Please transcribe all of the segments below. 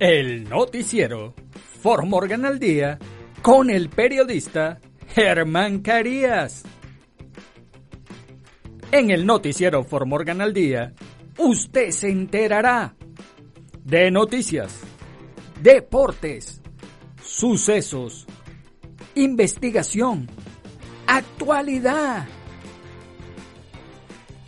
El noticiero For Morgan al día con el periodista Germán Carías. En el noticiero For Morgan al día, usted se enterará de noticias, deportes, sucesos, investigación, actualidad.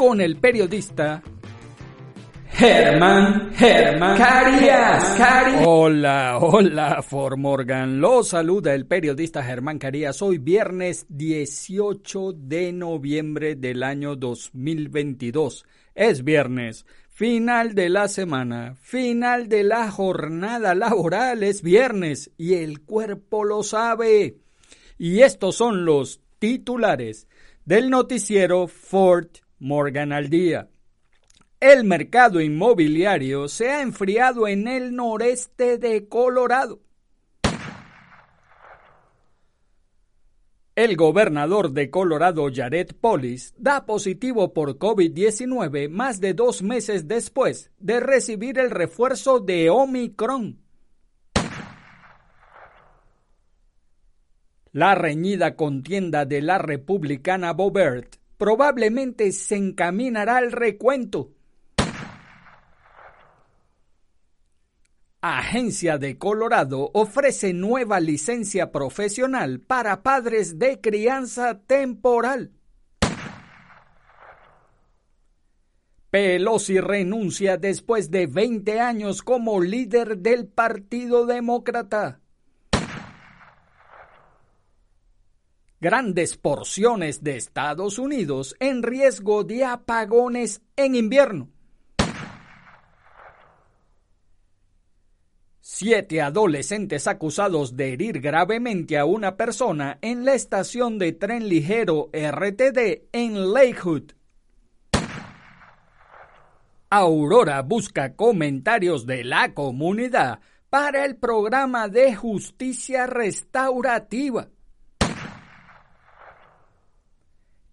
con el periodista Germán, Germán Carías, Carías. Hola, hola, For Morgan. Lo saluda el periodista Germán Carías. Hoy viernes 18 de noviembre del año 2022. Es viernes, final de la semana, final de la jornada laboral. Es viernes y el cuerpo lo sabe. Y estos son los titulares del noticiero Fort Morgan al día. El mercado inmobiliario se ha enfriado en el noreste de Colorado. El gobernador de Colorado, Jared Polis, da positivo por COVID-19 más de dos meses después de recibir el refuerzo de Omicron. La reñida contienda de la republicana Bobert probablemente se encaminará al recuento. Agencia de Colorado ofrece nueva licencia profesional para padres de crianza temporal. Pelosi renuncia después de 20 años como líder del Partido Demócrata. Grandes porciones de Estados Unidos en riesgo de apagones en invierno. Siete adolescentes acusados de herir gravemente a una persona en la estación de tren ligero RTD en Lakewood. Aurora busca comentarios de la comunidad para el programa de justicia restaurativa.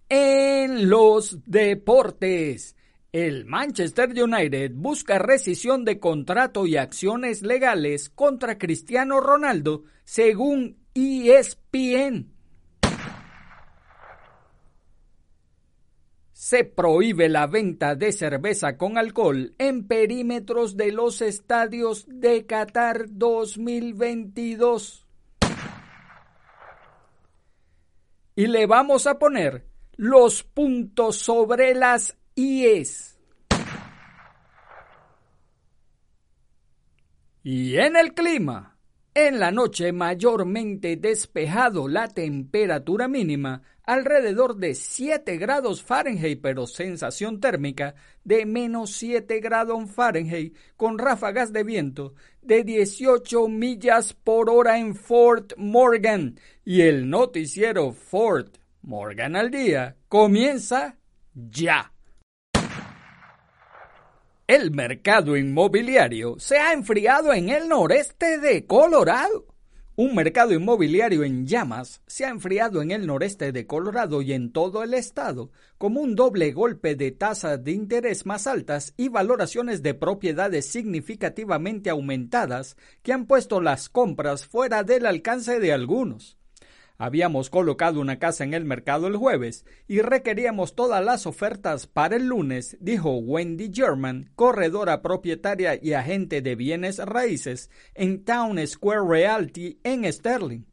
En los deportes. El Manchester United busca rescisión de contrato y acciones legales contra Cristiano Ronaldo, según ESPN. Se prohíbe la venta de cerveza con alcohol en perímetros de los estadios de Qatar 2022. Y le vamos a poner los puntos sobre las IES. Y en el clima, en la noche mayormente despejado, la temperatura mínima alrededor de 7 grados Fahrenheit, pero sensación térmica de menos 7 grados Fahrenheit, con ráfagas de viento de 18 millas por hora en Fort Morgan. Y el noticiero Fort Morgan al día comienza ya. El mercado inmobiliario se ha enfriado en el noreste de Colorado. Un mercado inmobiliario en llamas se ha enfriado en el noreste de Colorado y en todo el estado, como un doble golpe de tasas de interés más altas y valoraciones de propiedades significativamente aumentadas que han puesto las compras fuera del alcance de algunos. Habíamos colocado una casa en el mercado el jueves y requeríamos todas las ofertas para el lunes, dijo Wendy German, corredora propietaria y agente de bienes raíces en Town Square Realty en Sterling.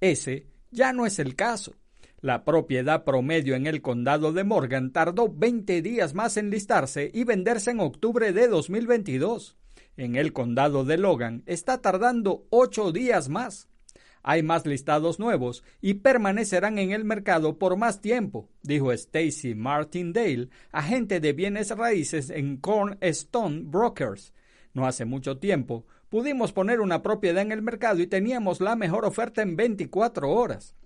Ese ya no es el caso. La propiedad promedio en el condado de Morgan tardó 20 días más en listarse y venderse en octubre de 2022. En el condado de Logan está tardando 8 días más. Hay más listados nuevos y permanecerán en el mercado por más tiempo, dijo Stacy Martindale, agente de bienes raíces en Cornerstone Brokers. No hace mucho tiempo pudimos poner una propiedad en el mercado y teníamos la mejor oferta en 24 horas.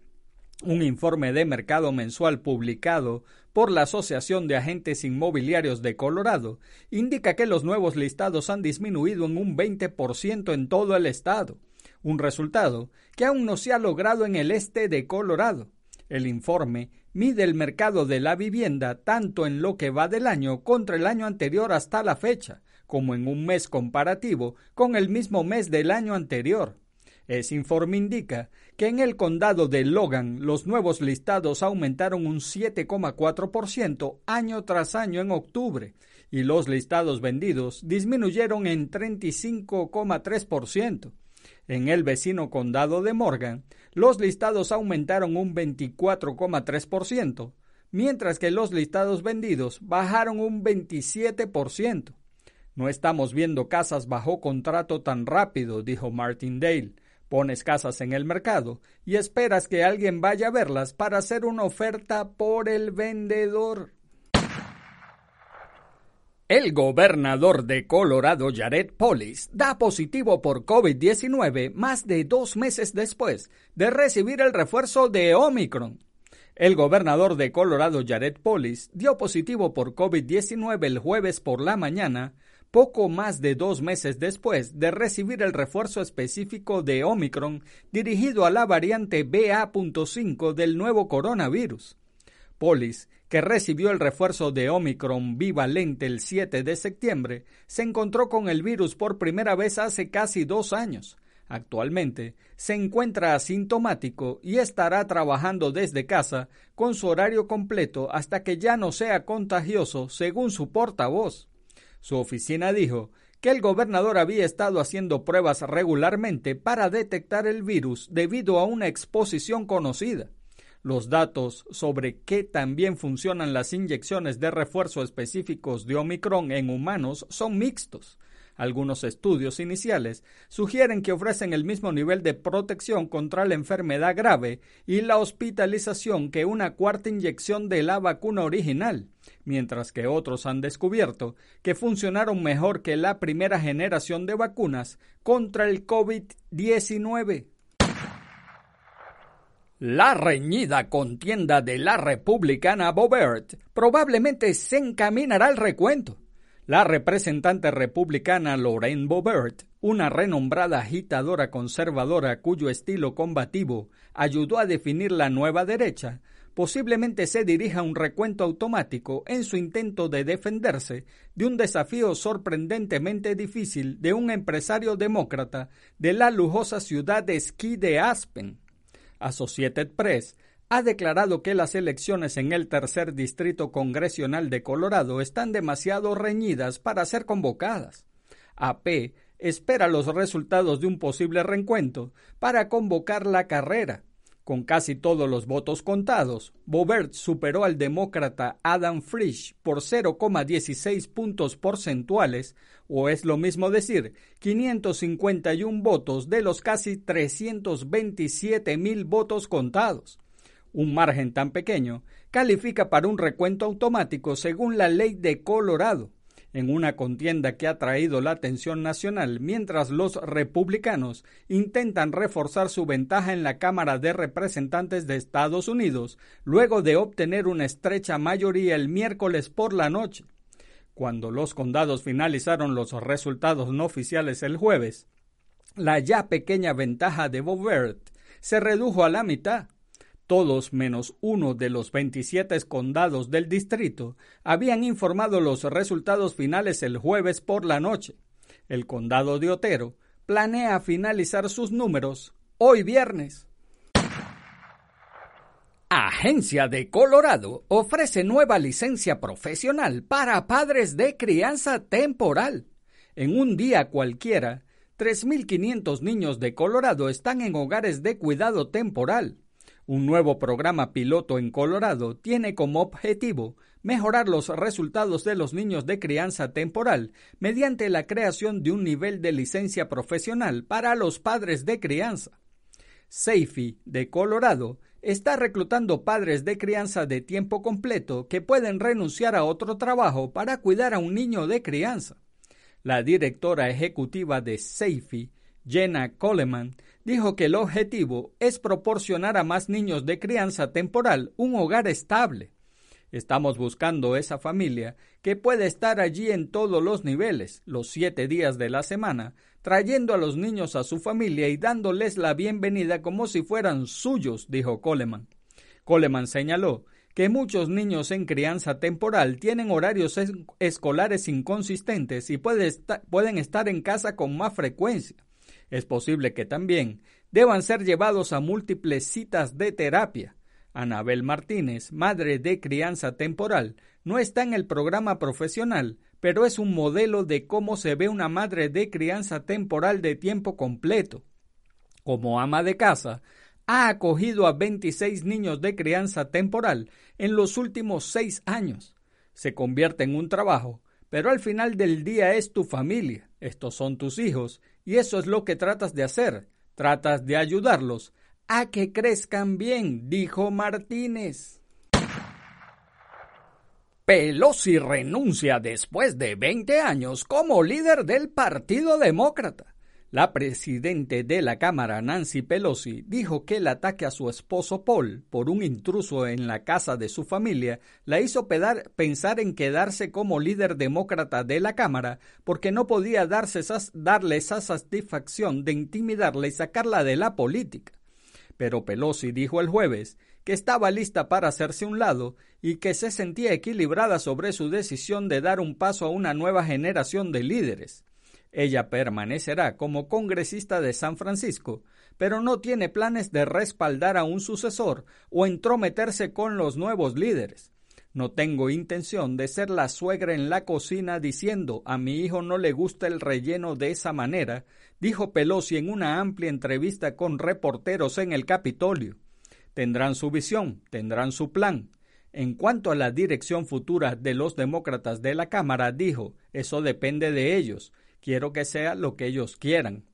Un informe de mercado mensual publicado por la Asociación de Agentes Inmobiliarios de Colorado indica que los nuevos listados han disminuido en un 20% en todo el estado un resultado que aún no se ha logrado en el este de Colorado. El informe mide el mercado de la vivienda tanto en lo que va del año contra el año anterior hasta la fecha, como en un mes comparativo con el mismo mes del año anterior. Ese informe indica que en el condado de Logan los nuevos listados aumentaron un 7,4% año tras año en octubre y los listados vendidos disminuyeron en 35,3%. En el vecino condado de Morgan, los listados aumentaron un 24,3%, mientras que los listados vendidos bajaron un 27%. No estamos viendo casas bajo contrato tan rápido, dijo Martindale. Pones casas en el mercado y esperas que alguien vaya a verlas para hacer una oferta por el vendedor. El gobernador de Colorado, Jared Polis, da positivo por COVID-19 más de dos meses después de recibir el refuerzo de Omicron. El gobernador de Colorado, Jared Polis, dio positivo por COVID-19 el jueves por la mañana, poco más de dos meses después de recibir el refuerzo específico de Omicron dirigido a la variante BA.5 del nuevo coronavirus. Polis que recibió el refuerzo de Omicron bivalente el 7 de septiembre, se encontró con el virus por primera vez hace casi dos años. Actualmente se encuentra asintomático y estará trabajando desde casa con su horario completo hasta que ya no sea contagioso, según su portavoz. Su oficina dijo que el gobernador había estado haciendo pruebas regularmente para detectar el virus debido a una exposición conocida. Los datos sobre qué también funcionan las inyecciones de refuerzo específicos de Omicron en humanos son mixtos. Algunos estudios iniciales sugieren que ofrecen el mismo nivel de protección contra la enfermedad grave y la hospitalización que una cuarta inyección de la vacuna original, mientras que otros han descubierto que funcionaron mejor que la primera generación de vacunas contra el COVID-19. La reñida contienda de la republicana Bobert probablemente se encaminará al recuento. La representante republicana Lorraine Bobert, una renombrada agitadora conservadora cuyo estilo combativo ayudó a definir la nueva derecha, posiblemente se dirija a un recuento automático en su intento de defenderse de un desafío sorprendentemente difícil de un empresario demócrata de la lujosa ciudad de esquí de Aspen. Associated Press ha declarado que las elecciones en el tercer distrito congresional de Colorado están demasiado reñidas para ser convocadas. AP espera los resultados de un posible reencuentro para convocar la carrera, con casi todos los votos contados, Bobert superó al demócrata Adam Frisch por 0,16 puntos porcentuales, o es lo mismo decir, 551 votos de los casi 327 mil votos contados. Un margen tan pequeño califica para un recuento automático según la ley de Colorado, en una contienda que ha traído la atención nacional mientras los republicanos intentan reforzar su ventaja en la Cámara de Representantes de Estados Unidos luego de obtener una estrecha mayoría el miércoles por la noche. Cuando los condados finalizaron los resultados no oficiales el jueves, la ya pequeña ventaja de Bovert se redujo a la mitad, todos menos uno de los 27 condados del distrito habían informado los resultados finales el jueves por la noche. El condado de Otero planea finalizar sus números hoy viernes. Agencia de Colorado ofrece nueva licencia profesional para padres de crianza temporal. En un día cualquiera, 3.500 niños de Colorado están en hogares de cuidado temporal. Un nuevo programa piloto en Colorado tiene como objetivo mejorar los resultados de los niños de crianza temporal mediante la creación de un nivel de licencia profesional para los padres de crianza. Safety de Colorado está reclutando padres de crianza de tiempo completo que pueden renunciar a otro trabajo para cuidar a un niño de crianza. La directora ejecutiva de Safety, Jenna Coleman, dijo que el objetivo es proporcionar a más niños de crianza temporal un hogar estable. Estamos buscando esa familia que puede estar allí en todos los niveles, los siete días de la semana, trayendo a los niños a su familia y dándoles la bienvenida como si fueran suyos, dijo Coleman. Coleman señaló que muchos niños en crianza temporal tienen horarios escolares inconsistentes y pueden estar en casa con más frecuencia. Es posible que también deban ser llevados a múltiples citas de terapia. Anabel Martínez, madre de crianza temporal, no está en el programa profesional, pero es un modelo de cómo se ve una madre de crianza temporal de tiempo completo. Como ama de casa, ha acogido a 26 niños de crianza temporal en los últimos seis años. Se convierte en un trabajo, pero al final del día es tu familia, estos son tus hijos, y eso es lo que tratas de hacer, tratas de ayudarlos a que crezcan bien, dijo Martínez. Pelosi renuncia después de 20 años como líder del Partido Demócrata. La presidente de la Cámara, Nancy Pelosi, dijo que el ataque a su esposo Paul por un intruso en la casa de su familia la hizo pensar en quedarse como líder demócrata de la Cámara porque no podía darse darle esa satisfacción de intimidarla y sacarla de la política. Pero Pelosi dijo el jueves que estaba lista para hacerse un lado y que se sentía equilibrada sobre su decisión de dar un paso a una nueva generación de líderes. Ella permanecerá como congresista de San Francisco, pero no tiene planes de respaldar a un sucesor o entrometerse con los nuevos líderes. No tengo intención de ser la suegra en la cocina diciendo a mi hijo no le gusta el relleno de esa manera, dijo Pelosi en una amplia entrevista con reporteros en el Capitolio. Tendrán su visión, tendrán su plan. En cuanto a la dirección futura de los demócratas de la Cámara, dijo, eso depende de ellos. Quiero que sea lo que ellos quieran.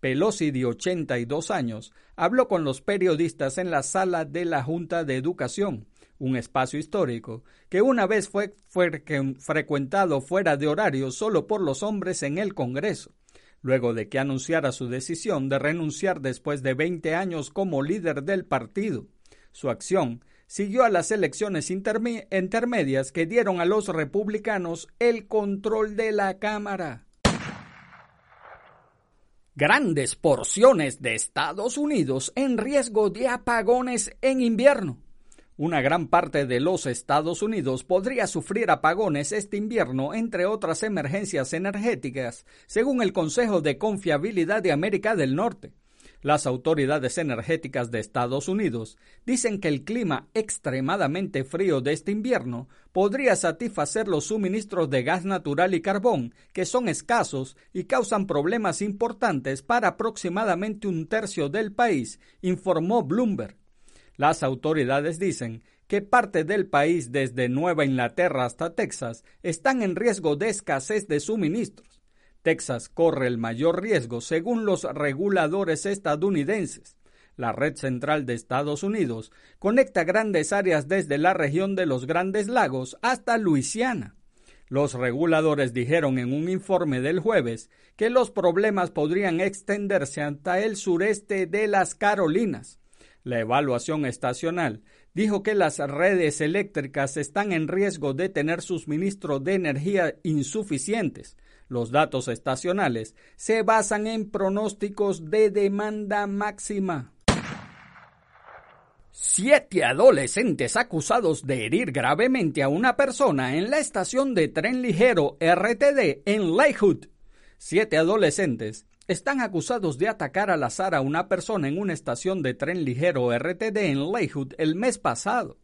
Pelosi, de 82 años, habló con los periodistas en la sala de la Junta de Educación, un espacio histórico que una vez fue, frecuentado fuera de horario solo por los hombres en el Congreso luego de que anunciara su decisión de renunciar después de 20 años como líder del partido. Su acción siguió a las elecciones intermedias que dieron a los republicanos el control de la Cámara. Grandes porciones de Estados Unidos en riesgo de apagones en invierno. Una gran parte de los Estados Unidos podría sufrir apagones este invierno, entre otras emergencias energéticas, según el Consejo de Confiabilidad de América del Norte. Las autoridades energéticas de Estados Unidos dicen que el clima extremadamente frío de este invierno podría satisfacer los suministros de gas natural y carbón, que son escasos y causan problemas importantes para aproximadamente un tercio del país, informó Bloomberg. Las autoridades dicen que parte del país desde Nueva Inglaterra hasta Texas están en riesgo de escasez de suministros. Texas corre el mayor riesgo según los reguladores estadounidenses. La red central de Estados Unidos conecta grandes áreas desde la región de los Grandes Lagos hasta Luisiana. Los reguladores dijeron en un informe del jueves que los problemas podrían extenderse hasta el sureste de las Carolinas. La evaluación estacional dijo que las redes eléctricas están en riesgo de tener suministro de energía insuficientes. Los datos estacionales se basan en pronósticos de demanda máxima. Siete adolescentes acusados de herir gravemente a una persona en la estación de tren ligero RTD en Lakewood. Siete adolescentes están acusados de atacar al azar a una persona en una estación de tren ligero RTD en Leyhood el mes pasado.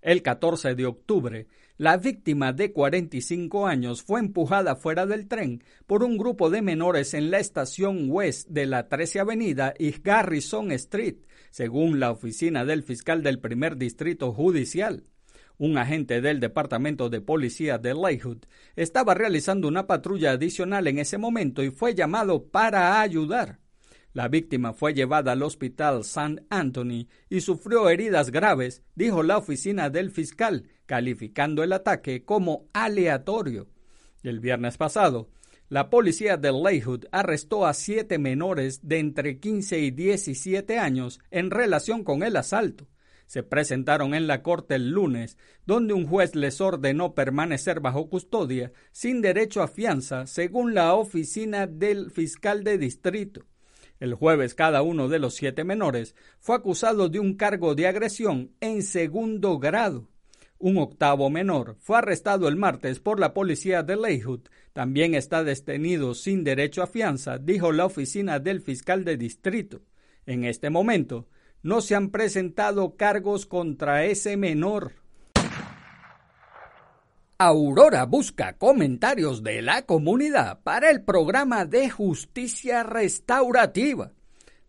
El 14 de octubre, la víctima de 45 años fue empujada fuera del tren por un grupo de menores en la estación West de la 13 Avenida y Garrison Street, según la oficina del fiscal del primer distrito judicial. Un agente del Departamento de Policía de Leyhood estaba realizando una patrulla adicional en ese momento y fue llamado para ayudar. La víctima fue llevada al hospital St. Anthony y sufrió heridas graves, dijo la oficina del fiscal, calificando el ataque como aleatorio. El viernes pasado, la policía de Leyhood arrestó a siete menores de entre 15 y 17 años en relación con el asalto. Se presentaron en la corte el lunes, donde un juez les ordenó permanecer bajo custodia sin derecho a fianza, según la oficina del fiscal de distrito. El jueves cada uno de los siete menores fue acusado de un cargo de agresión en segundo grado. Un octavo menor fue arrestado el martes por la policía de Leyhood. También está detenido sin derecho a fianza, dijo la oficina del fiscal de distrito. En este momento, no se han presentado cargos contra ese menor. Aurora busca comentarios de la comunidad para el programa de justicia restaurativa.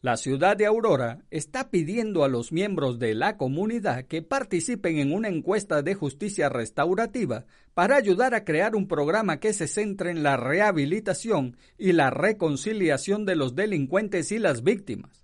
La ciudad de Aurora está pidiendo a los miembros de la comunidad que participen en una encuesta de justicia restaurativa para ayudar a crear un programa que se centre en la rehabilitación y la reconciliación de los delincuentes y las víctimas.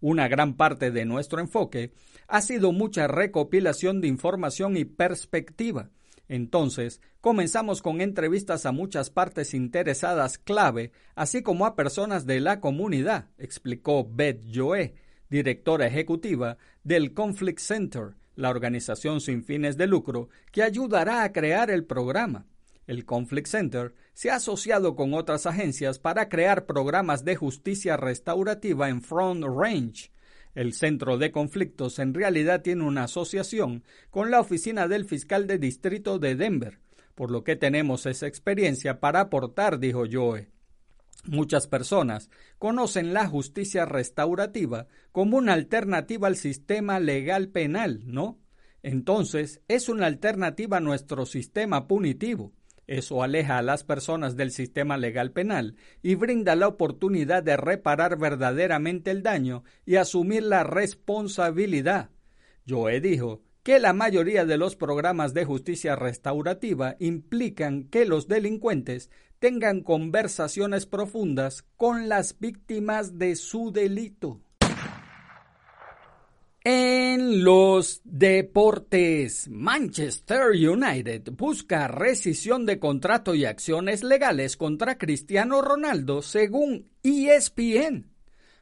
Una gran parte de nuestro enfoque ha sido mucha recopilación de información y perspectiva entonces, comenzamos con entrevistas a muchas partes interesadas clave, así como a personas de la comunidad, explicó Beth Joe, directora ejecutiva del Conflict Center, la organización sin fines de lucro que ayudará a crear el programa. El Conflict Center se ha asociado con otras agencias para crear programas de justicia restaurativa en Front Range, el Centro de Conflictos en realidad tiene una asociación con la Oficina del Fiscal de Distrito de Denver, por lo que tenemos esa experiencia para aportar, dijo Joe. Muchas personas conocen la justicia restaurativa como una alternativa al sistema legal penal, ¿no? Entonces, es una alternativa a nuestro sistema punitivo. Eso aleja a las personas del sistema legal penal y brinda la oportunidad de reparar verdaderamente el daño y asumir la responsabilidad. Joe dijo que la mayoría de los programas de justicia restaurativa implican que los delincuentes tengan conversaciones profundas con las víctimas de su delito. En los deportes, Manchester United busca rescisión de contrato y acciones legales contra Cristiano Ronaldo, según ESPN.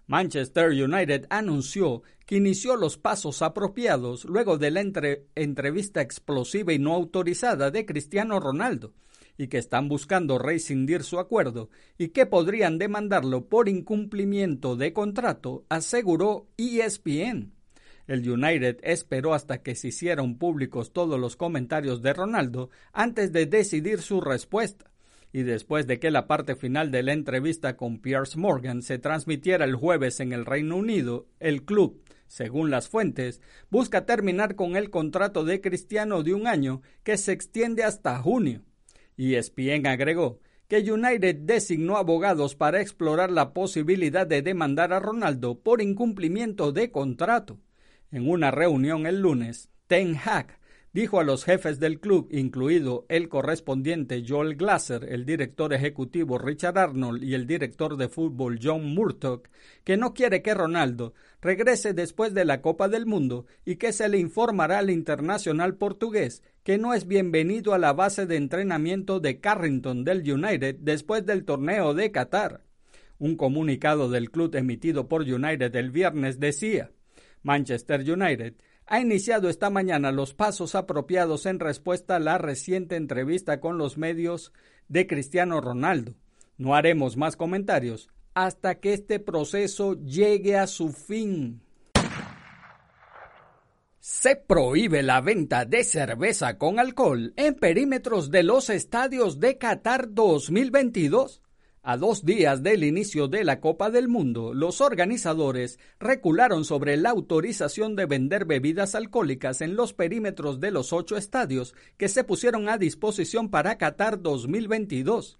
Manchester United anunció que inició los pasos apropiados luego de la entrevista explosiva y no autorizada de Cristiano Ronaldo, y que están buscando rescindir su acuerdo y que podrían demandarlo por incumplimiento de contrato, aseguró ESPN. El United esperó hasta que se hicieran públicos todos los comentarios de Ronaldo antes de decidir su respuesta. Y después de que la parte final de la entrevista con Piers Morgan se transmitiera el jueves en el Reino Unido, el club, según las fuentes, busca terminar con el contrato de Cristiano de un año que se extiende hasta junio. Y ESPN agregó que United designó abogados para explorar la posibilidad de demandar a Ronaldo por incumplimiento de contrato. En una reunión el lunes, Ten Hag dijo a los jefes del club, incluido el correspondiente Joel Glasser, el director ejecutivo Richard Arnold y el director de fútbol John Murtock, que no quiere que Ronaldo regrese después de la Copa del Mundo y que se le informará al internacional portugués que no es bienvenido a la base de entrenamiento de Carrington del United después del torneo de Qatar. Un comunicado del club emitido por United el viernes decía Manchester United ha iniciado esta mañana los pasos apropiados en respuesta a la reciente entrevista con los medios de Cristiano Ronaldo. No haremos más comentarios hasta que este proceso llegue a su fin. Se prohíbe la venta de cerveza con alcohol en perímetros de los estadios de Qatar 2022. A dos días del inicio de la Copa del Mundo, los organizadores recularon sobre la autorización de vender bebidas alcohólicas en los perímetros de los ocho estadios que se pusieron a disposición para Qatar 2022.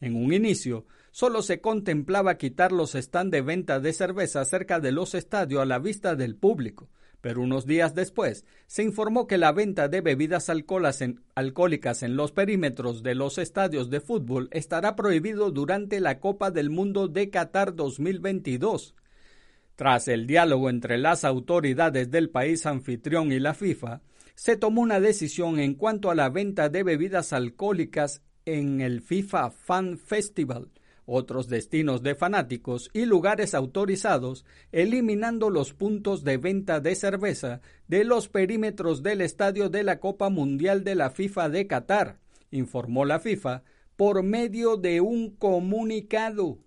En un inicio, solo se contemplaba quitar los stands de venta de cerveza cerca de los estadios a la vista del público, pero unos días después se informó que la venta de bebidas alcohólicas en los perímetros de los estadios de fútbol estará prohibido durante la Copa del Mundo de Qatar 2022. Tras el diálogo entre las autoridades del país anfitrión y la FIFA, se tomó una decisión en cuanto a la venta de bebidas alcohólicas en el FIFA Fan Festival, otros destinos de fanáticos y lugares autorizados, eliminando los puntos de venta de cerveza de los perímetros del estadio de la Copa Mundial de la FIFA de Qatar, informó la FIFA por medio de un comunicado.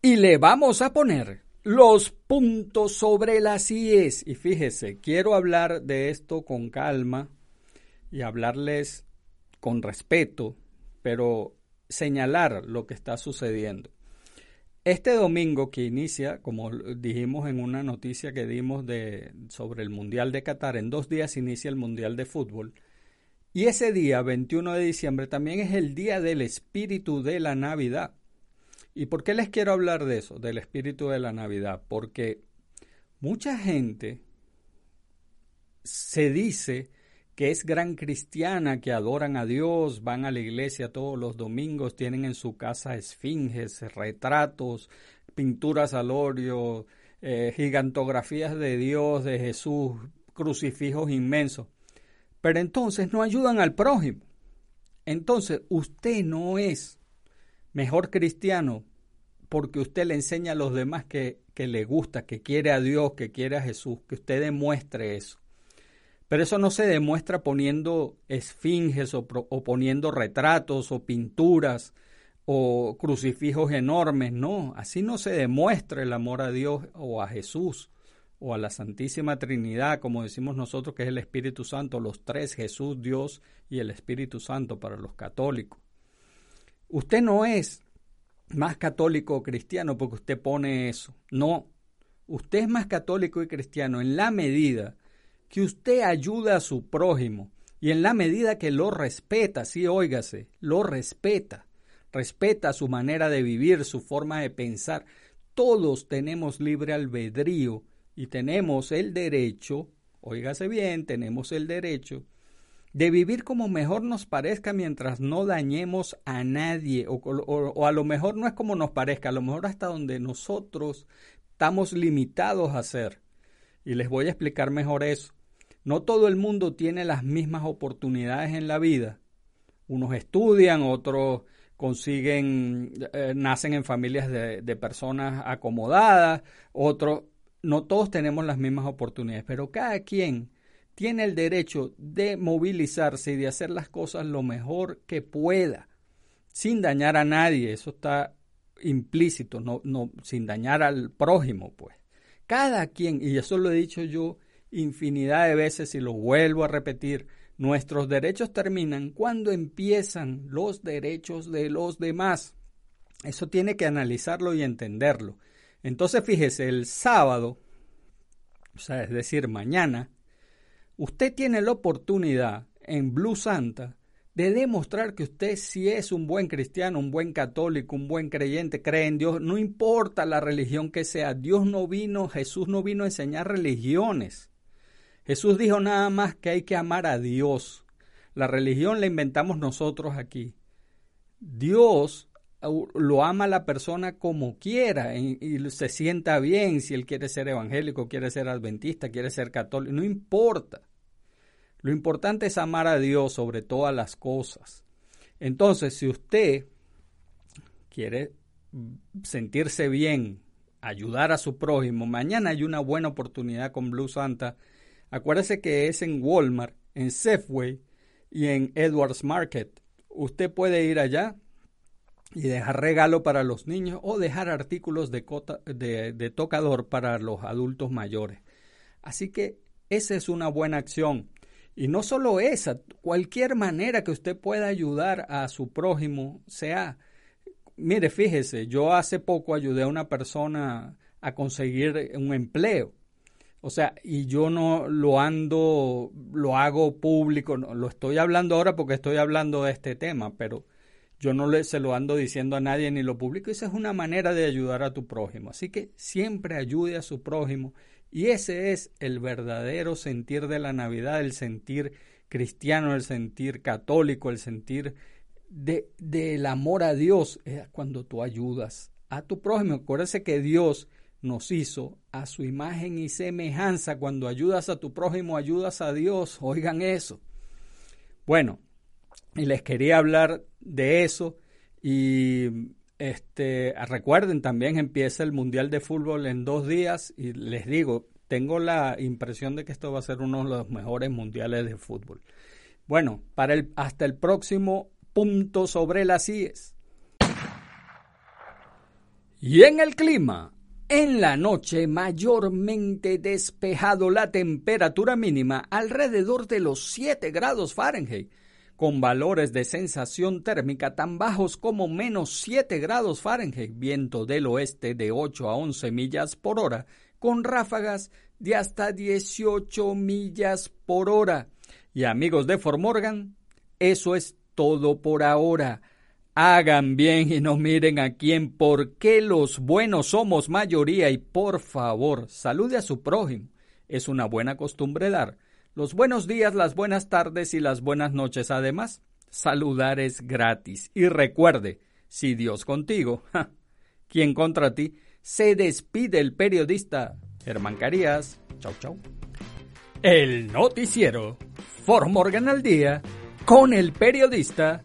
Y le vamos a poner los puntos sobre las IES. Y fíjese, quiero hablar de esto con calma y hablarles con respeto, pero señalar lo que está sucediendo. Este domingo que inicia, como dijimos en una noticia que dimos de, sobre el Mundial de Qatar, en dos días inicia el Mundial de Fútbol. Y ese día, 21 de diciembre, también es el día del espíritu de la Navidad. ¿Y por qué les quiero hablar de eso, del espíritu de la Navidad? Porque mucha gente se dice que es gran cristiana, que adoran a Dios, van a la iglesia todos los domingos, tienen en su casa esfinges, retratos, pinturas al óleo, eh, gigantografías de Dios, de Jesús, crucifijos inmensos. Pero entonces no ayudan al prójimo. Entonces usted no es mejor cristiano porque usted le enseña a los demás que, que le gusta, que quiere a Dios, que quiere a Jesús, que usted demuestre eso. Pero eso no se demuestra poniendo esfinges o, poniendo retratos o pinturas o crucifijos enormes, no, así no se demuestra el amor a Dios o a Jesús o a la Santísima Trinidad, como decimos nosotros que es el Espíritu Santo, los tres, Jesús, Dios y el Espíritu Santo para los católicos. Usted no es más católico o cristiano porque usted pone eso, no, usted es más católico y cristiano en la medida que usted ayuda a su prójimo y en la medida que lo respeta, sí, óigase, lo respeta, respeta su manera de vivir, su forma de pensar. Todos tenemos libre albedrío y tenemos el derecho, óigase bien, tenemos el derecho de vivir como mejor nos parezca mientras no dañemos a nadie, o, o, a lo mejor no es como nos parezca, a lo mejor hasta donde nosotros estamos limitados a hacer. Y les voy a explicar mejor eso. No todo el mundo tiene las mismas oportunidades en la vida. Unos estudian, otros consiguen, eh, nacen en familias de, de personas acomodadas, otros, no todos tenemos las mismas oportunidades, pero cada quien tiene el derecho de movilizarse y de hacer las cosas lo mejor que pueda, sin dañar a nadie, eso está implícito, no, no, sin dañar al prójimo, pues. Cada quien, y eso lo he dicho yo infinidad de veces y lo vuelvo a repetir, nuestros derechos terminan cuando empiezan los derechos de los demás. Eso tiene que analizarlo y entenderlo. Entonces fíjese, el sábado, o sea, es decir, mañana, usted tiene la oportunidad en Blue Santa de demostrar que usted sí es un buen cristiano, un buen católico, un buen creyente, cree en Dios, no importa la religión que sea, Dios no vino, Jesús no vino a enseñar religiones. Jesús dijo nada más que hay que amar a Dios. La religión la inventamos nosotros aquí. Dios lo ama a la persona como quiera y, se sienta bien si él quiere ser evangélico, quiere ser adventista, quiere ser católico, no importa. Lo importante es amar a Dios sobre todas las cosas. Entonces, si usted quiere sentirse bien, ayudar a su prójimo, mañana hay una buena oportunidad con Blue Santa Acuérdese que es en Walmart, en Safeway y en Edwards Market. Usted puede ir allá y dejar regalo para los niños o dejar artículos de, de, tocador para los adultos mayores. Así que esa es una buena acción. Y no solo esa, cualquier manera que usted pueda ayudar a su prójimo, sea, mire, fíjese, yo hace poco ayudé a una persona a conseguir un empleo. O sea, y yo no lo ando, lo hago público, no, lo estoy hablando ahora porque estoy hablando de este tema, pero yo no le, se lo ando diciendo a nadie ni lo publico. Esa es una manera de ayudar a tu prójimo. Así que siempre ayude a su prójimo. Y ese es el verdadero sentir de la Navidad, el sentir cristiano, el sentir católico, el sentir de, del amor a Dios. Es cuando tú ayudas a tu prójimo. Acuérdese que Dios nos hizo a su imagen y semejanza. Cuando ayudas a tu prójimo, ayudas a Dios. Oigan eso. Bueno, y les quería hablar de eso. Y este, recuerden, también empieza el Mundial de Fútbol en dos días. Y les digo, tengo la impresión de que esto va a ser uno de los mejores mundiales de fútbol. Bueno, para el, hasta el próximo punto sobre las IES. Y en el clima. En la noche mayormente despejado la temperatura mínima alrededor de los 7 grados Fahrenheit, con valores de sensación térmica tan bajos como menos 7 grados Fahrenheit, viento del oeste de 8 a 11 millas por hora, con ráfagas de hasta 18 millas por hora. Y amigos de Formorgan, eso es todo por ahora. Hagan bien y no miren a quién, porque los buenos somos mayoría y por favor, salude a su prójimo. Es una buena costumbre dar los buenos días, las buenas tardes y las buenas noches. Además, saludar es gratis. Y recuerde, si Dios contigo, ¿quién contra ti? Se despide el periodista Germán Carías. Chau, chau. El noticiero Formorgan al día con el periodista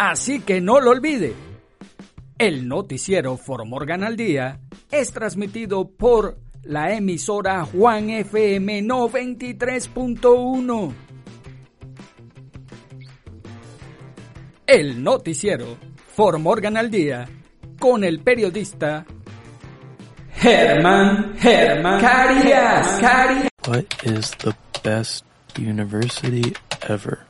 Así que no lo olvide. El noticiero Formorgan al Día es transmitido por la emisora Juan FM 93.1. El noticiero Formorgan al Día con el periodista Germán Germán Carías. What is the best university ever?